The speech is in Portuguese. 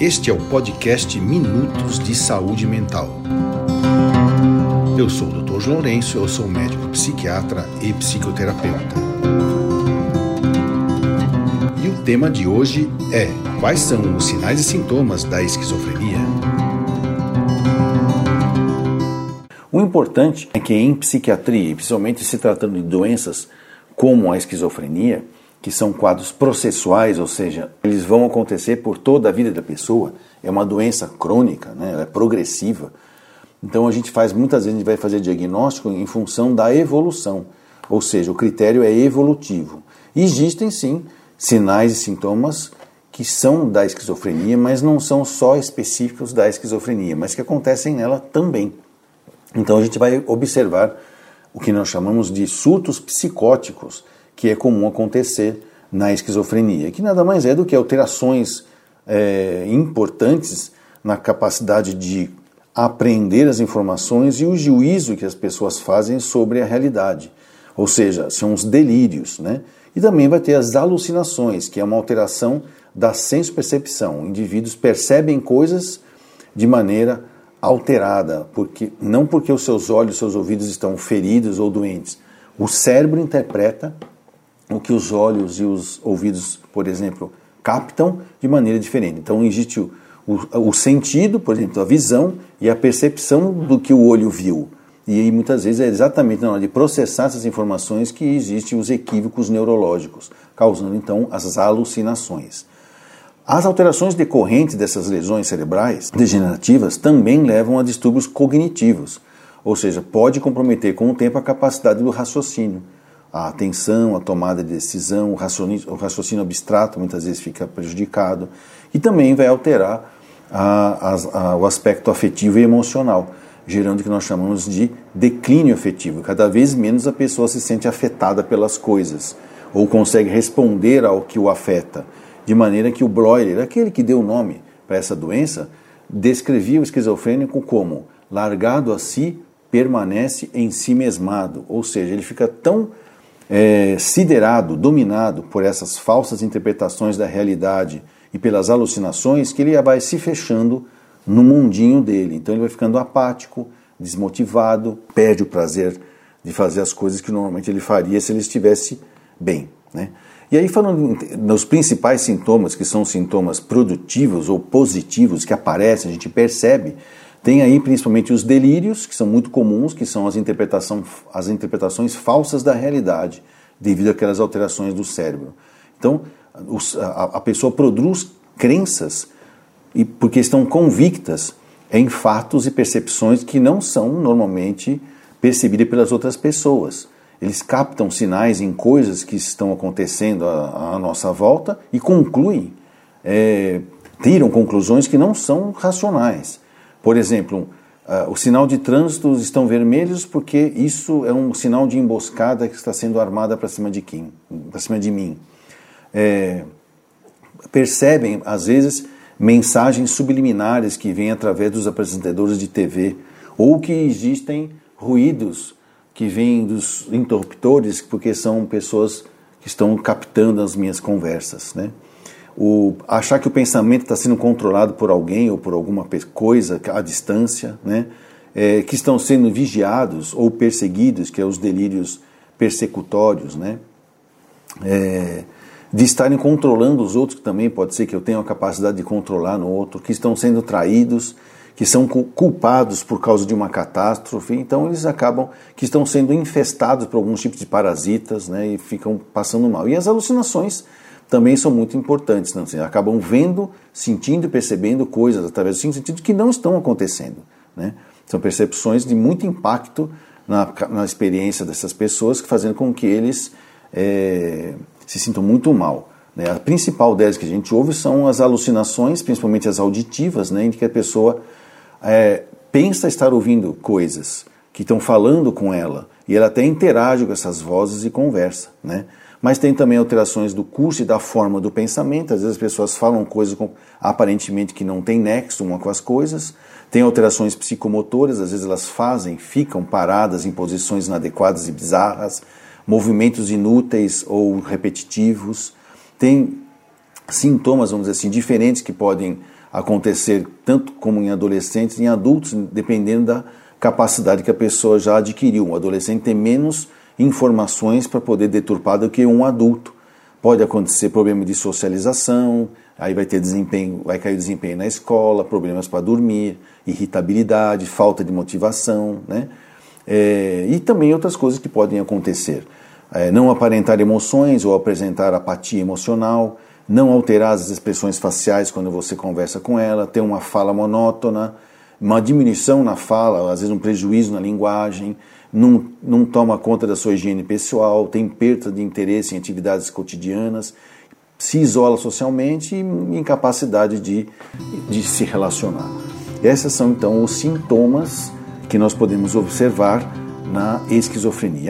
Este é o podcast Minutos de Saúde Mental. Eu sou o Dr. João Lourenço, eu sou médico psiquiatra e psicoterapeuta. E o tema de hoje é: quais são os sinais e sintomas da esquizofrenia? O importante é que em psiquiatria, principalmente se tratando de doenças como a esquizofrenia, que são quadros processuais, ou seja, eles vão acontecer por toda a vida da pessoa, é uma doença crônica, né? ela é progressiva. Então a gente faz, muitas vezes a gente vai fazer diagnóstico em função da evolução, ou seja, o critério é evolutivo. Existem sim sinais e sintomas que são da esquizofrenia, mas não são só específicos da esquizofrenia, mas que acontecem nela também. Então a gente vai observar o que nós chamamos de surtos psicóticos, que é comum acontecer na esquizofrenia, que nada mais é do que alterações é, importantes na capacidade de aprender as informações e o juízo que as pessoas fazem sobre a realidade. Ou seja, são os delírios, né? E também vai ter as alucinações, que é uma alteração da senso-percepção. Indivíduos percebem coisas de maneira alterada, porque não porque os seus olhos, seus ouvidos estão feridos ou doentes. O cérebro interpreta o que os olhos e os ouvidos, por exemplo, captam de maneira diferente. Então existe o, o, o sentido, por exemplo, a visão e a percepção do que o olho viu. E aí, muitas vezes é exatamente na hora de processar essas informações que existem os equívocos neurológicos, causando então as alucinações. As alterações decorrentes dessas lesões cerebrais degenerativas também levam a distúrbios cognitivos, ou seja, pode comprometer com o tempo a capacidade do raciocínio a atenção, a tomada de decisão, o raciocínio, o raciocínio abstrato muitas vezes fica prejudicado e também vai alterar a, a, o aspecto afetivo e emocional, gerando o que nós chamamos de declínio afetivo. Cada vez menos a pessoa se sente afetada pelas coisas ou consegue responder ao que o afeta, de maneira que o Breuer, aquele que deu o nome para essa doença, descrevia o esquizofrênico como largado a si, permanece em si mesmado, ou seja, ele fica tão é, siderado, dominado por essas falsas interpretações da realidade e pelas alucinações, que ele vai se fechando no mundinho dele. Então ele vai ficando apático, desmotivado, perde o prazer de fazer as coisas que normalmente ele faria se ele estivesse bem. Né? E aí, falando nos principais sintomas, que são sintomas produtivos ou positivos que aparecem, a gente percebe tem aí principalmente os delírios, que são muito comuns, que são as, interpretação, as interpretações falsas da realidade, devido àquelas alterações do cérebro. Então, os, a, a, pessoa produz crenças e porque estão convictas em fatos e percepções que não são normalmente percebidas pelas outras pessoas. Eles captam sinais em coisas que estão acontecendo à, à nossa volta e concluem, é, tiram conclusões que não são racionais. Por exemplo, uh, o sinal de trânsito estão vermelhos porque isso é um sinal de emboscada que está sendo armada para cima de quem? Para cima de mim. É, percebem, às vezes, mensagens subliminares que vêm através dos apresentadores de TV ou que existem ruídos que vêm dos interruptores porque são pessoas que estão captando as minhas conversas, né? O achar que o pensamento está sendo controlado por alguém ou por alguma coisa à distância, né? É, que estão sendo vigiados ou perseguidos, que é os delírios persecutórios, né? É, de estarem controlando os outros, que também pode ser que eu tenha a capacidade de controlar no outro, que estão sendo traídos, que são culpados por causa de uma catástrofe, então eles acabam que estão sendo infestados por alguns tipos de parasitas, né, e ficam passando mal. E as alucinações também são muito importantes. Não? Assim, acabam vendo, sentindo e percebendo coisas através dos cinco sentidos que não estão acontecendo. Né? São percepções de muito impacto na, na experiência dessas pessoas, fazendo com que eles é, se sintam muito mal. Né? A principal delas que a gente ouve são as alucinações, principalmente as auditivas, né? em que a pessoa é, pensa estar ouvindo coisas que estão falando com ela e ela até interage com essas vozes e conversa. Né? Mas tem também alterações do curso e da forma do pensamento. Às vezes as pessoas falam coisas com, aparentemente que não tem nexo uma com as coisas. Tem alterações psicomotoras, às vezes elas fazem, ficam paradas em posições inadequadas e bizarras, movimentos inúteis ou repetitivos. Tem sintomas, vamos dizer assim, diferentes que podem acontecer tanto como em adolescentes, em adultos, dependendo da capacidade que a pessoa já adquiriu. Um adolescente tem menos informações para poder deturpar do que um adulto. Pode acontecer problema de socialização, aí vai ter desempenho, vai cair o desempenho na escola, problemas para dormir, irritabilidade, falta de motivação, né? É, e também outras coisas que podem acontecer. É, não aparentar emoções ou apresentar apatia emocional, não alterar as expressões faciais quando você conversa com ela, ter uma fala monótona, uma diminuição na fala, às vezes um prejuízo na linguagem, não, não toma conta da sua higiene pessoal, tem perda de interesse em atividades cotidianas, se isola socialmente e incapacidade de, de se relacionar. Esses são então os sintomas que nós podemos observar na esquizofrenia.